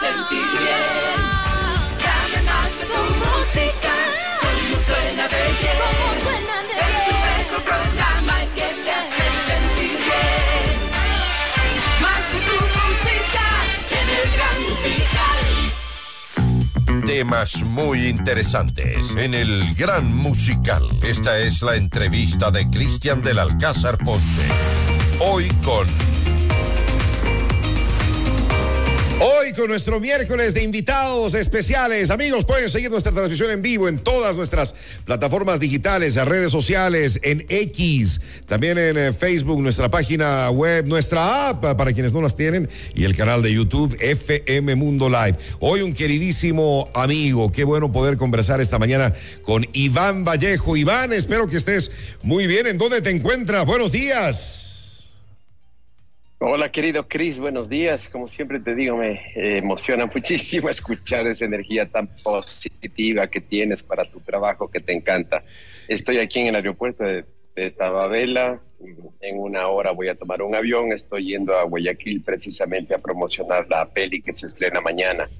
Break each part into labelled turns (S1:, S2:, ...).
S1: sentir bien. Dame más de tu música, como suena de bien. Como suena de bien. Es tu mejor programa el que te hace sentir bien. Más de tu música en el gran musical.
S2: Temas muy interesantes en el Gran Musical. Esta es la entrevista de Cristian del Alcázar Ponce. Hoy con
S3: Hoy con nuestro miércoles de invitados especiales. Amigos, pueden seguir nuestra transmisión en vivo en todas nuestras plataformas digitales, en redes sociales, en X, también en eh, Facebook, nuestra página web, nuestra app para quienes no las tienen y el canal de YouTube FM Mundo Live. Hoy un queridísimo amigo, qué bueno poder conversar esta mañana con Iván Vallejo. Iván, espero que estés muy bien. ¿En dónde te encuentras? Buenos días.
S4: Hola querido Chris, buenos días. Como siempre te digo, me eh, emociona muchísimo escuchar esa energía tan positiva que tienes para tu trabajo que te encanta. Estoy aquí en el aeropuerto de, de Tababela. En una hora voy a tomar un avión. Estoy yendo a Guayaquil precisamente a promocionar la peli que se estrena mañana.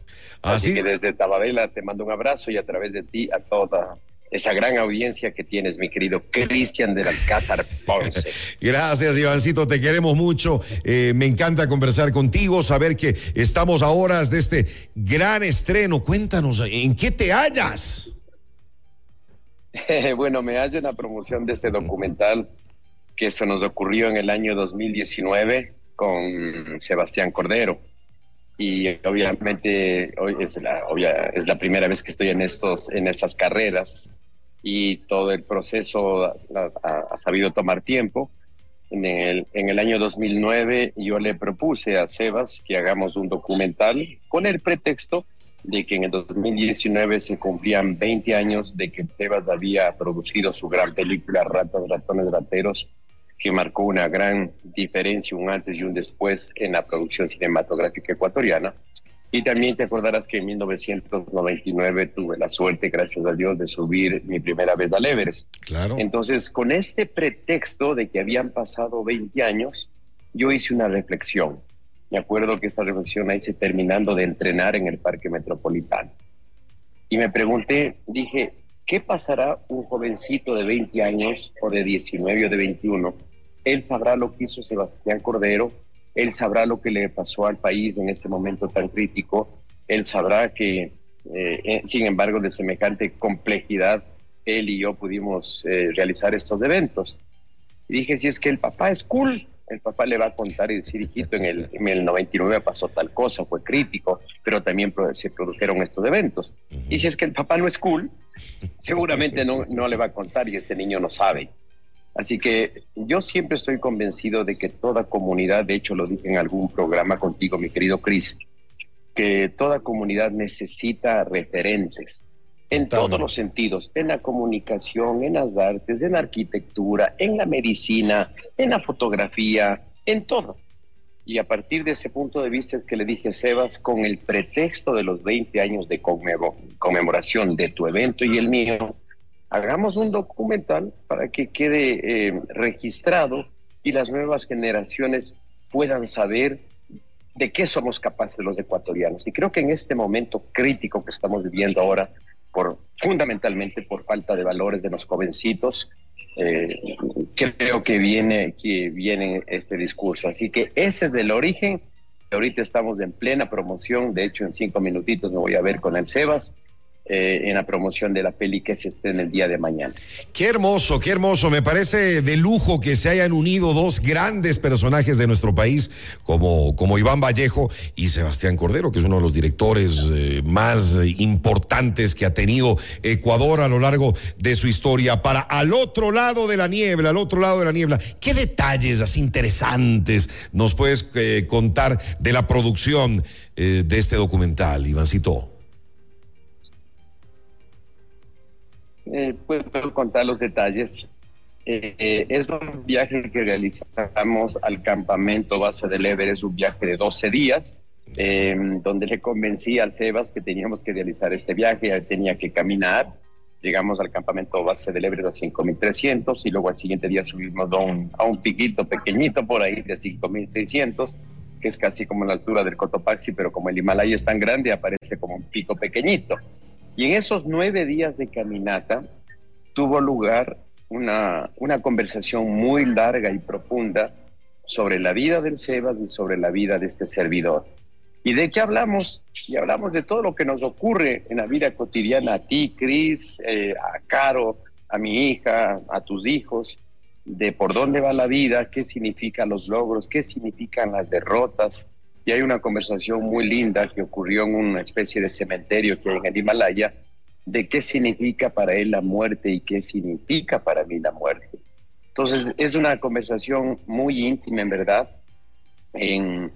S3: ¿Ah,
S4: Así
S3: sí?
S4: que desde Tababela te mando un abrazo y a través de ti a toda esa gran audiencia que tienes, mi querido Cristian del Alcázar Ponce.
S3: Gracias, Ivancito, te queremos mucho. Eh, me encanta conversar contigo, saber que estamos a horas de este gran estreno. Cuéntanos, ¿en qué te hallas?
S4: bueno, me hallo en la promoción de este documental que se nos ocurrió en el año 2019 con Sebastián Cordero. Y obviamente hoy es la, es la primera vez que estoy en, estos, en estas carreras y todo el proceso ha sabido tomar tiempo. En el, en el año 2009 yo le propuse a Sebas que hagamos un documental con el pretexto de que en el 2019 se cumplían 20 años de que Sebas había producido su gran película Ratas, Ratones, Rateros, que marcó una gran diferencia, un antes y un después en la producción cinematográfica ecuatoriana. Y también te acordarás que en 1999 tuve la suerte, gracias a Dios, de subir mi primera vez al Everest.
S3: Claro.
S4: Entonces, con este pretexto de que habían pasado 20 años, yo hice una reflexión. Me acuerdo que esa reflexión la hice terminando de entrenar en el Parque Metropolitano. Y me pregunté, dije, ¿qué pasará un jovencito de 20 años o de 19 o de 21? Él sabrá lo que hizo Sebastián Cordero, él sabrá lo que le pasó al país en este momento tan crítico, él sabrá que, eh, eh, sin embargo, de semejante complejidad, él y yo pudimos eh, realizar estos eventos. Dije, si es que el papá es cool, el papá le va a contar y decir, hijito, en el, en el 99 pasó tal cosa, fue crítico, pero también se produjeron estos eventos. Y si es que el papá no es cool, seguramente no, no le va a contar y este niño no sabe. Así que yo siempre estoy convencido de que toda comunidad, de hecho lo dije en algún programa contigo, mi querido Chris, que toda comunidad necesita referentes en todos los sentidos, en la comunicación, en las artes, en la arquitectura, en la medicina, en la fotografía, en todo. Y a partir de ese punto de vista es que le dije Sebas, con el pretexto de los 20 años de conmemo- conmemoración de tu evento y el mío, hagamos un documental para que quede eh, registrado y las nuevas generaciones puedan saber de qué somos capaces los ecuatorianos. Y creo que en este momento crítico que estamos viviendo ahora, por, fundamentalmente por falta de valores de los jovencitos, eh, creo que viene, que viene este discurso. Así que ese es el origen. Ahorita estamos en plena promoción. De hecho, en cinco minutitos me voy a ver con el Sebas eh, en la promoción de la peli que se estrena el día de mañana.
S3: Qué hermoso, qué hermoso. Me parece de lujo que se hayan unido dos grandes personajes de nuestro país, como, como Iván Vallejo y Sebastián Cordero, que es uno de los directores eh, más importantes que ha tenido Ecuador a lo largo de su historia. Para al otro lado de la niebla, al otro lado de la niebla, ¿qué detalles así interesantes nos puedes eh, contar de la producción de este documental, Ivancito?
S4: Eh, puedo contar los detalles. Eh, eh, es un viaje que realizamos al campamento base del Everest, un viaje de 12 días, eh, donde le convencí al Sebas que teníamos que realizar este viaje, tenía que caminar. Llegamos al campamento base del Everest a 5300 y luego al siguiente día subimos a un, a un piquito pequeñito por ahí de 5600 que es casi como la altura del Cotopaxi, pero como el Himalaya es tan grande, aparece como un pico pequeñito. Y en esos nueve días de caminata tuvo lugar una, una conversación muy larga y profunda sobre la vida del Sebas y sobre la vida de este servidor. ¿Y de qué hablamos? Y hablamos de todo lo que nos ocurre en la vida cotidiana a ti, Cris, eh, a Caro, a mi hija, a tus hijos, de por dónde va la vida, qué significan los logros, qué significan las derrotas. Y hay una conversación muy linda que ocurrió en una especie de cementerio que hay en el Himalaya, de qué significa para él la muerte y qué significa para mí la muerte. Entonces, es una conversación muy íntima, en verdad, en,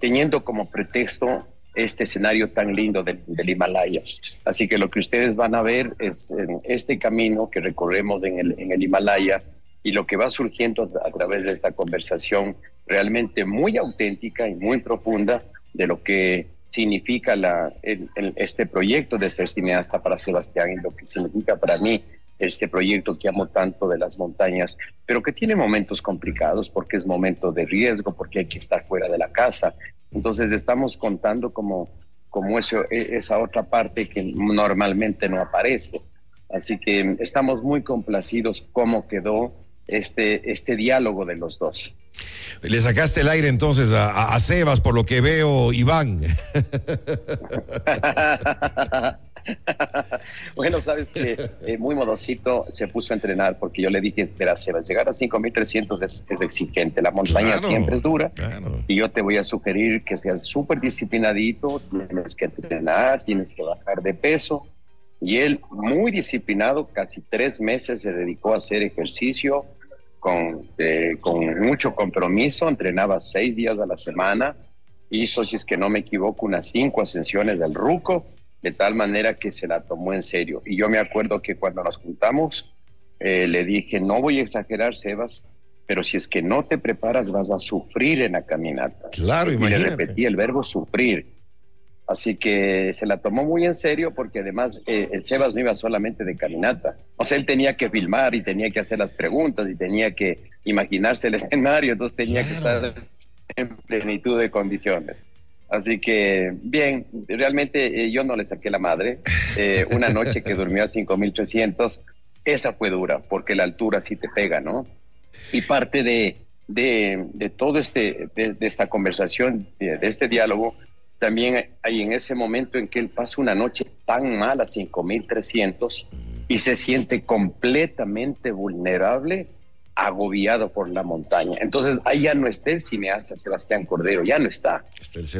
S4: teniendo como pretexto este escenario tan lindo del, Himalaya. Así que lo que ustedes van a ver es este camino que recorremos en el, en el Himalaya y lo que va surgiendo a través de esta conversación realmente muy auténtica y muy profunda de lo que significa la, este proyecto de ser cineasta para Sebastián y lo que significa para mí este proyecto que amo tanto de las montañas, pero que tiene momentos complicados porque es momento de riesgo, porque hay que estar fuera de la casa. Entonces estamos contando como, como eso, e, esa otra parte que normalmente no aparece. Así que estamos muy complacidos cómo quedó este, este diálogo de los dos.
S3: Le sacaste el aire entonces a, a Sebas, por lo que veo, Iván.
S4: bueno, sabes que eh, muy modosito se puso a entrenar porque yo le dije, espera, Sebas, llegar a 5300 es, es exigente, la montaña siempre es dura y yo te voy a sugerir que seas súper disciplinadito, tienes que entrenar, tienes que bajar de peso. Y él, muy disciplinado, casi tres meses se dedicó a hacer ejercicio con, eh, con mucho compromiso, entrenaba seis días a la semana, hizo, si es que no me equivoco, unas cinco ascensiones del Ruco de tal manera que se la tomó en serio. Y yo me acuerdo que cuando nos juntamos, eh, le dije, no voy a exagerar, Sebas, pero si es que no te preparas vas a sufrir en la caminata.
S3: Claro,
S4: y le repetí el verbo sufrir. Así que se la tomó muy en serio porque además eh, el Sebas no iba solamente de caminata. O sea, él tenía que filmar y tenía que hacer las preguntas y tenía que imaginarse el escenario, entonces tenía que estar en plenitud de condiciones. Así que, bien, realmente eh, yo no le saqué la madre. Eh, una noche que durmió a 5300, esa fue dura, porque la altura sí te pega, ¿no? Y parte de, de, todo este, de, esta conversación, de, este diálogo, también hay en ese momento en que él pasa una noche tan mala, 5300, y se siente completamente vulnerable agobiado por la montaña. Entonces ahí ya no está el cineasta Sebastián Cordero, ya no está.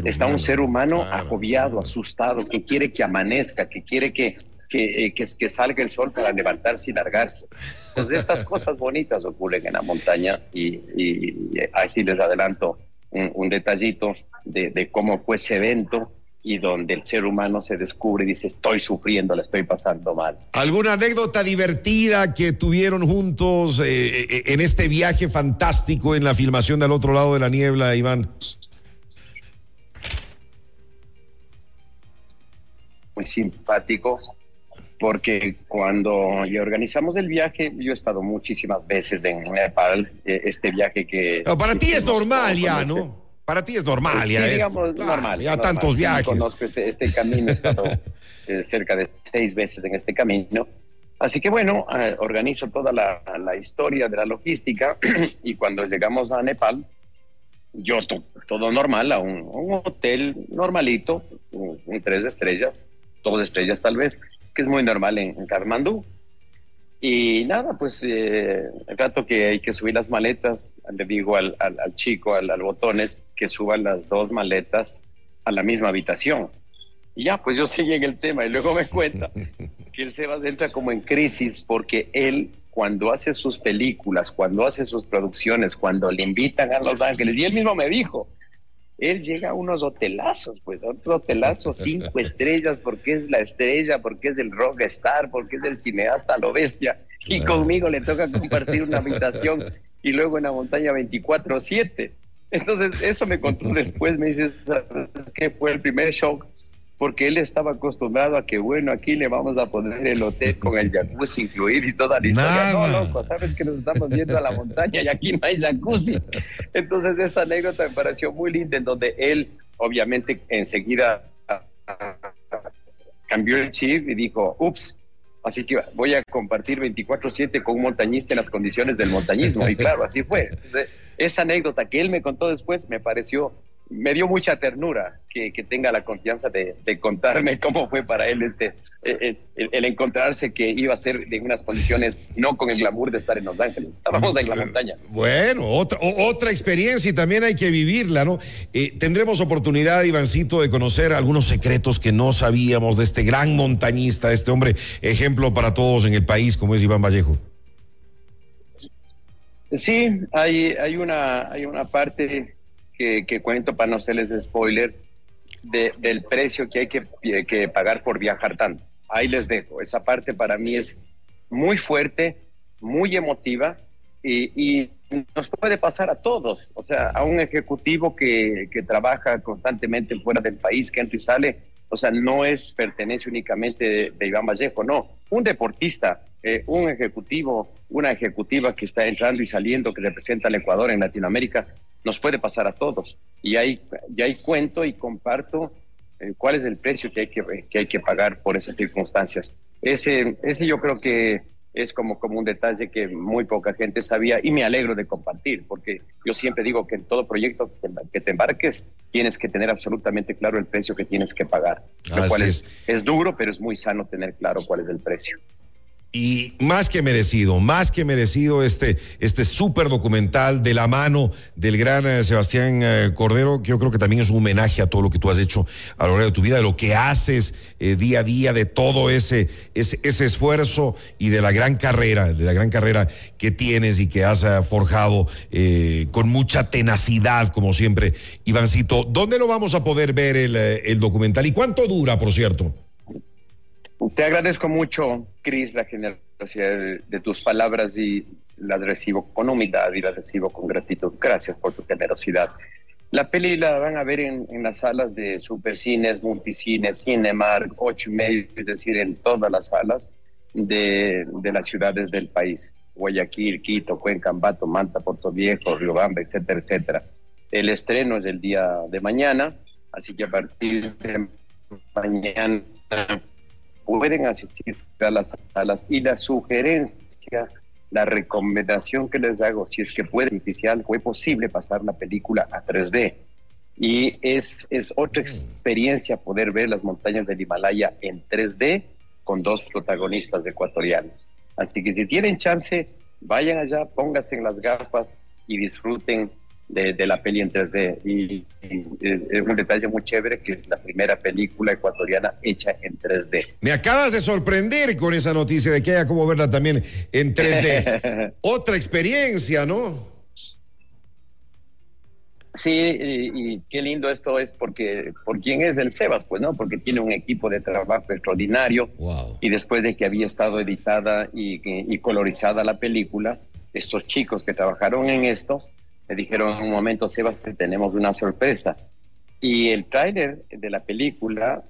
S4: Está, un ser humano agobiado, asustado, que quiere que amanezca, que quiere que, que, eh, que, salga el sol para levantarse y largarse. Entonces estas cosas bonitas ocurren en la montaña y, y, así les adelanto un, detallito de, de cómo fue ese evento y donde el ser humano se descubre y dice, estoy sufriendo, la estoy pasando mal.
S3: ¿Alguna anécdota divertida que tuvieron juntos eh, eh, en este viaje fantástico en la filmación del otro lado de la niebla, Iván?
S4: Muy simpático, porque cuando organizamos el viaje, yo he estado muchísimas veces en Nepal, eh, este viaje que...
S3: para ti es normal ya, ¿no? Para ti es normal, ya
S4: digamos, normal.
S3: Ya tantos viajes.
S4: conozco este, este, camino, he estado eh, cerca de seis veces en este camino. Así que bueno, eh, organizo toda la, la, historia de la logística y cuando llegamos a Nepal, yo todo normal, a un, hotel normalito, un, tres estrellas, dos estrellas tal vez, que es muy normal en, en Kathmandú. Y nada, pues eh, el rato que hay que subir las maletas, le digo al, al, chico, al, al, botones, que suban las dos maletas a la misma habitación. Y ya, pues yo sigo en el tema y luego me cuenta que él se va entra como en crisis porque él cuando hace sus películas, cuando hace sus producciones, cuando le invitan a Los Ángeles, y él mismo me dijo, él llega a unos hotelazos, pues, a otros hotelazos cinco estrellas, porque es la estrella, porque es el rockstar, porque es el cineasta, lo bestia. Y conmigo le toca compartir una habitación y luego en la montaña 24-7. Entonces, eso me contó después, me dice, ¿sabes qué? Fue el primer shock porque él estaba acostumbrado a que, bueno, aquí le vamos a poner el hotel con el jacuzzi incluido y toda la historia. No, loco, sabes que nos estamos yendo a la montaña y aquí no hay jacuzzi. Entonces, esa anécdota me pareció muy linda, en donde él, obviamente, enseguida cambió el chip y dijo, ups, así que voy a compartir 24/7 con un montañista en las condiciones del montañismo. Y claro, así fue. esa anécdota que él me contó después me pareció me dio mucha ternura que, tenga la confianza de, contarme cómo fue para él este eh, eh, el, encontrarse que iba a ser en unas condiciones no con el glamour de estar en Los Ángeles. Estábamos en la montaña.
S3: Bueno, otra, otra experiencia y también hay que vivirla, ¿no? Eh, tendremos oportunidad, Ivancito, de conocer algunos secretos que no sabíamos de este gran montañista, este hombre ejemplo para todos en el país como es Iván Vallejo.
S4: Sí, hay, hay, una, hay una parte que, cuento para no hacerles spoiler del precio que hay que, pagar por viajar tanto. Ahí les dejo. Esa parte para mí es muy fuerte, muy emotiva y, nos puede pasar a todos. O sea, a un ejecutivo que, trabaja constantemente fuera del país, que entra y sale. O sea, no es pertenece únicamente de, Iván Vallejo, no. Un deportista, eh, un ejecutivo, una ejecutiva que está entrando y saliendo, que representa al Ecuador en Latinoamérica, nos puede pasar a todos. Y ahí, y ahí cuento y comparto eh, cuál es el precio que hay que, que hay que pagar por esas circunstancias. Ese, ese yo creo que es como, como un detalle que muy poca gente sabía y me alegro de compartir, porque yo siempre digo que en todo proyecto que te embarques tienes que tener absolutamente claro el precio que tienes que pagar, lo cual es, es duro, pero es muy sano tener claro cuál es el precio.
S3: Y más que merecido, más que merecido este, este súper documental de la mano del gran eh, Sebastián eh, Cordero, que yo creo que también es un homenaje a todo lo que tú has hecho a lo largo de tu vida, de lo que haces eh, día a día, de todo ese, ese, ese, esfuerzo y de la gran carrera, de la gran carrera que tienes y que has forjado con mucha tenacidad, como siempre. Ivancito, ¿dónde lo vamos a poder ver el, el documental y cuánto dura, por cierto?
S4: Te agradezco mucho, Cris, la generosidad de, tus palabras y las recibo con humildad y las recibo con gratitud. Gracias por tu generosidad. La peli la van a ver en, las salas de Supercines, Multicines, Cinemark, ocho y medio, es decir, en todas las salas de, de las ciudades del país. Guayaquil, Quito, Cuenca, Ambato, Manta, Puerto Viejo, Riobamba, etcétera, etcétera. El estreno es el día de mañana, así que a partir de mañana pueden asistir a las salas y la sugerencia, la recomendación que les hago, si es que puede oficial, fue posible pasar la película a 3D. Y es, es otra experiencia poder ver las montañas del Himalaya en 3D con dos protagonistas ecuatorianos. Así que si tienen chance, vayan allá, pónganse en las gafas y disfruten de, la peli en 3D. Y, es un detalle muy chévere que es la primera película ecuatoriana hecha en 3D.
S3: Me acabas de sorprender con esa noticia de que haya como verla también en 3D. Otra experiencia, ¿no?
S4: Sí, y, qué lindo esto es porque, ¿por quién es el Sebas? Pues no, porque tiene un equipo de trabajo extraordinario. Y después de que había estado editada y, y colorizada la película, estos chicos que trabajaron en esto me dijeron en un momento, Sebastián, tenemos una sorpresa. Y el tráiler de la película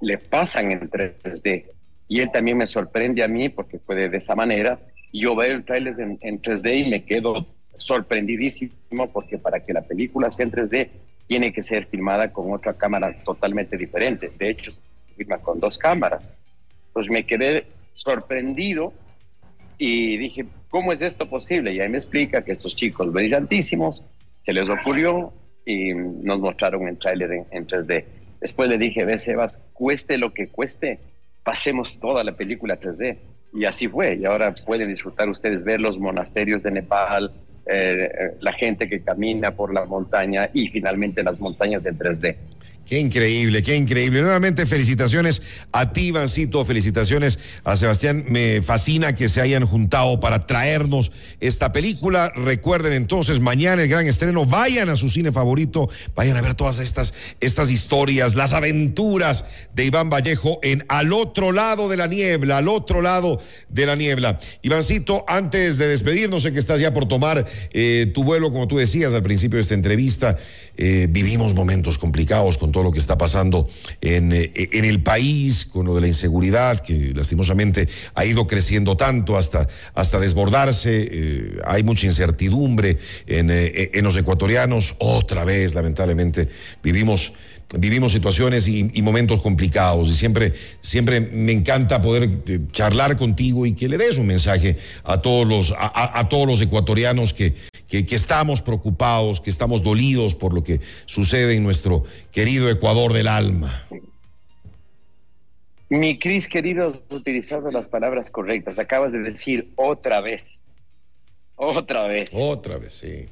S4: le, pasan en 3D. Y él también me sorprende a mí porque fue de, esa manera. Yo veo el tráiler en, 3D y me quedo sorprendidísimo porque para que la película sea en 3D tiene que ser filmada con otra cámara totalmente diferente. De hecho, se filma con dos cámaras. Pues me quedé sorprendido y dije, ¿cómo es esto posible? Y ahí me explica que estos chicos brillantísimos se les ocurrió y nos mostraron el tráiler en, 3D. Después le dije, ve Sebas, cueste lo que cueste, pasemos toda la película 3D. Y así fue. Y ahora pueden disfrutar ustedes ver los monasterios de Nepal, eh, eh, la gente que camina por la montaña y finalmente las montañas en 3D.
S3: Qué increíble, qué increíble. Nuevamente felicitaciones a ti, Vancito, felicitaciones a Sebastián. Me fascina que se hayan juntado para traernos esta película. Recuerden entonces, mañana el gran estreno, vayan a su cine favorito, vayan a ver todas estas, estas historias, las aventuras de Iván Vallejo en Al otro lado de la niebla, al otro lado de la niebla. Ivancito, antes de despedirnos, sé que estás ya por tomar eh, tu vuelo, como tú decías al principio de esta entrevista, eh, vivimos momentos complicados con todo lo que está pasando en, eh, en, el país, con lo de la inseguridad, que lastimosamente ha ido creciendo tanto hasta, hasta desbordarse. Eh, hay mucha incertidumbre en, eh, en los ecuatorianos. Otra vez, lamentablemente, vivimos vivimos situaciones y, momentos complicados y siempre, siempre me encanta poder charlar contigo y que le des un mensaje a todos los, a, todos los ecuatorianos que, que, estamos preocupados, que estamos dolidos por lo que sucede en nuestro querido Ecuador del alma.
S4: Mi Cris, querido, has utilizado las palabras correctas. Acabas de decir otra vez. Otra vez.
S3: Otra vez, sí.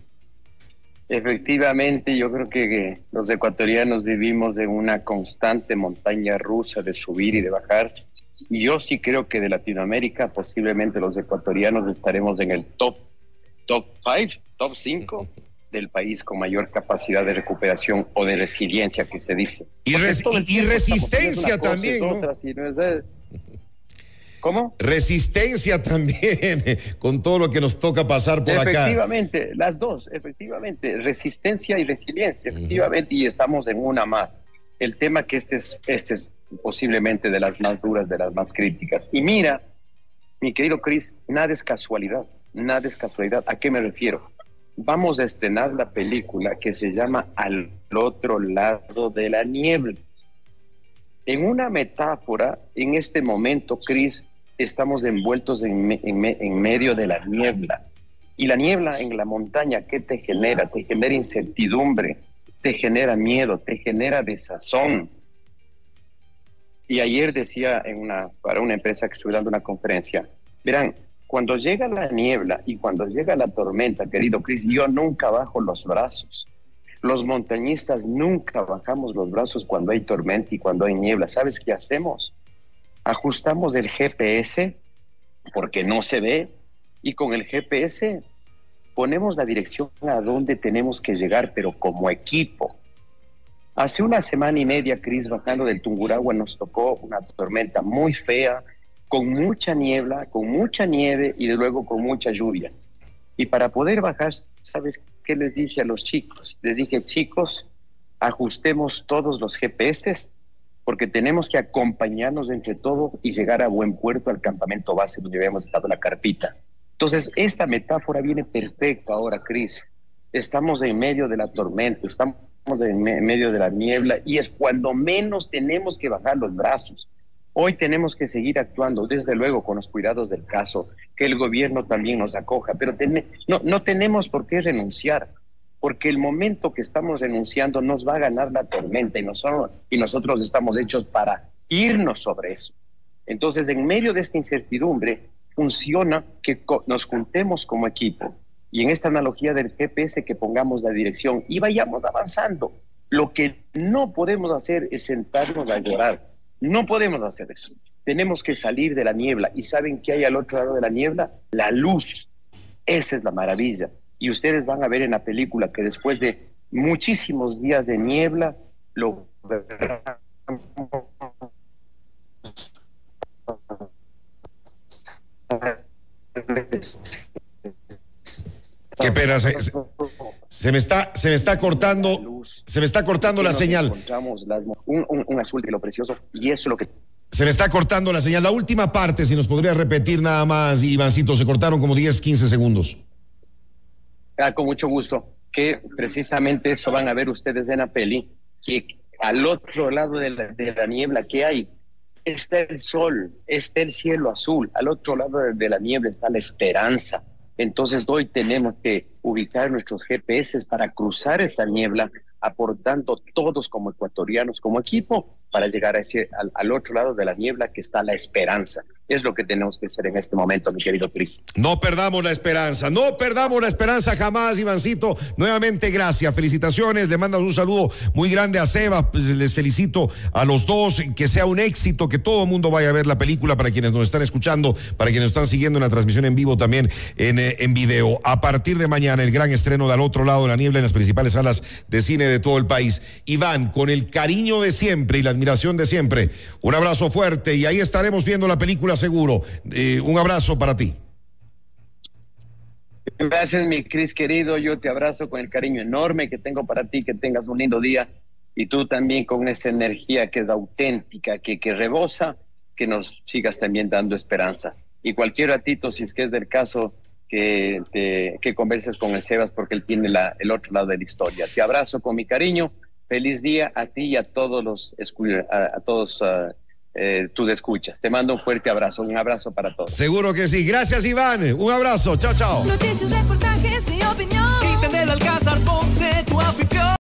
S4: Efectivamente, yo creo que los ecuatorianos vivimos en una constante montaña rusa de subir y de bajar. Y yo sí creo que de Latinoamérica posiblemente los ecuatorianos estaremos en el top top 5, top 5 del país con mayor capacidad de recuperación o de resiliencia que se dice.
S3: Y, resistencia también.
S4: ¿Cómo?
S3: Resistencia también, con todo lo que nos toca pasar por
S4: acá. Efectivamente, las dos, efectivamente, resistencia y resiliencia, efectivamente, y estamos en una más. El tema que este es, este es posiblemente de las más duras, de las más críticas. Y mira, mi querido Chris, nada es casualidad, nada es casualidad. ¿A qué me refiero? Vamos a estrenar la película que se llama Al otro lado de la niebla. En una metáfora, en este momento, Cris, estamos envueltos en, medio de la niebla. Y la niebla en la montaña, ¿qué te genera? Te genera incertidumbre, te genera miedo, te genera desazón. Y ayer decía en una, para una empresa que estuve dando una conferencia, verán, cuando llega la niebla y cuando llega la tormenta, querido Cris, yo nunca bajo los brazos. Los montañistas nunca bajamos los brazos cuando hay tormenta y cuando hay niebla. ¿Sabes qué hacemos? Ajustamos el GPS porque no se ve y con el GPS ponemos la dirección a donde tenemos que llegar, pero como equipo. Hace una semana y media, Cris, bajando del Tunguragua, nos tocó una tormenta muy fea, con mucha niebla, con mucha nieve y de luego con mucha lluvia. Y para poder bajar, ¿sabes qué les dije a los chicos? Les dije, chicos, ajustemos todos los GPS porque tenemos que acompañarnos entre todos y llegar a buen puerto al campamento base donde habíamos dejado la carpita. Entonces, esta metáfora viene perfecta ahora, Cris. Estamos en medio de la tormenta, estamos en medio de la niebla y es cuando menos tenemos que bajar los brazos Hoy tenemos que seguir actuando, desde luego, con los cuidados del caso, que el gobierno también nos acoja, pero no, no tenemos por qué renunciar, porque el momento que estamos renunciando nos va a ganar la tormenta y nosotros, y nosotros estamos hechos para irnos sobre eso. Entonces, en medio de esta incertidumbre, funciona que nos juntemos como equipo y en esta analogía del GPS que pongamos la dirección y vayamos avanzando. Lo que no podemos hacer es sentarnos a llorar no podemos hacer eso. Tenemos que salir de la niebla. ¿Y saben qué hay al otro lado de la niebla? La luz. Esa es la maravilla. Y ustedes van a ver en la película que después de muchísimos días de niebla, lo
S3: Qué pena, se, me está, se me está cortando, se me está cortando la señal.
S4: Un, azul de lo precioso y eso es lo que
S3: se me está cortando la señal. La última parte, si nos podría repetir nada más, Ivancito, se cortaron como 10, 15 segundos.
S4: Ah, con mucho gusto. Que precisamente eso van a ver ustedes en la peli, que al otro lado de la, de la niebla que hay está el sol, está el cielo azul, al otro lado de la niebla está la esperanza entonces hoy tenemos que ubicar nuestros GPS para cruzar esta niebla, aportando todos como ecuatorianos, como equipo, para llegar a ese, al, otro lado de la niebla que está la esperanza. Es lo que tenemos que hacer en este momento, mi querido Cris.
S3: No perdamos la esperanza, no perdamos la esperanza jamás, Ivancito. Nuevamente, gracias, felicitaciones. Le mandas un saludo muy grande a Seba. Pues, les felicito a los dos. Que sea un éxito, que todo el mundo vaya a ver la película para quienes nos están escuchando, para quienes están siguiendo en la transmisión en vivo también en, eh, en video. A partir de mañana, el gran estreno de Al otro lado de la niebla en las principales salas de cine de todo el país. Iván, con el cariño de siempre y la admiración de siempre. Un abrazo fuerte y ahí estaremos viendo la película seguro. Eh, un abrazo para ti.
S4: Gracias, mi Cris querido. Yo te abrazo con el cariño enorme que tengo para ti. Que tengas un lindo día y tú también con esa energía que es auténtica, que, que rebosa, que nos sigas también dando esperanza. Y cualquier ratito, si es que es del caso, que, que converses con el Sebas porque él tiene la, el otro lado de la historia. Te abrazo con mi cariño. Feliz día a ti y a todos los a, todos uh, eh, tus escuchas. Te mando un fuerte abrazo, un abrazo para todos.
S3: Seguro que sí. Gracias, Iván. Un abrazo. Chao, chao.
S1: Noticias, reportajes y opinión.
S5: Cristian del Alcázar Ponce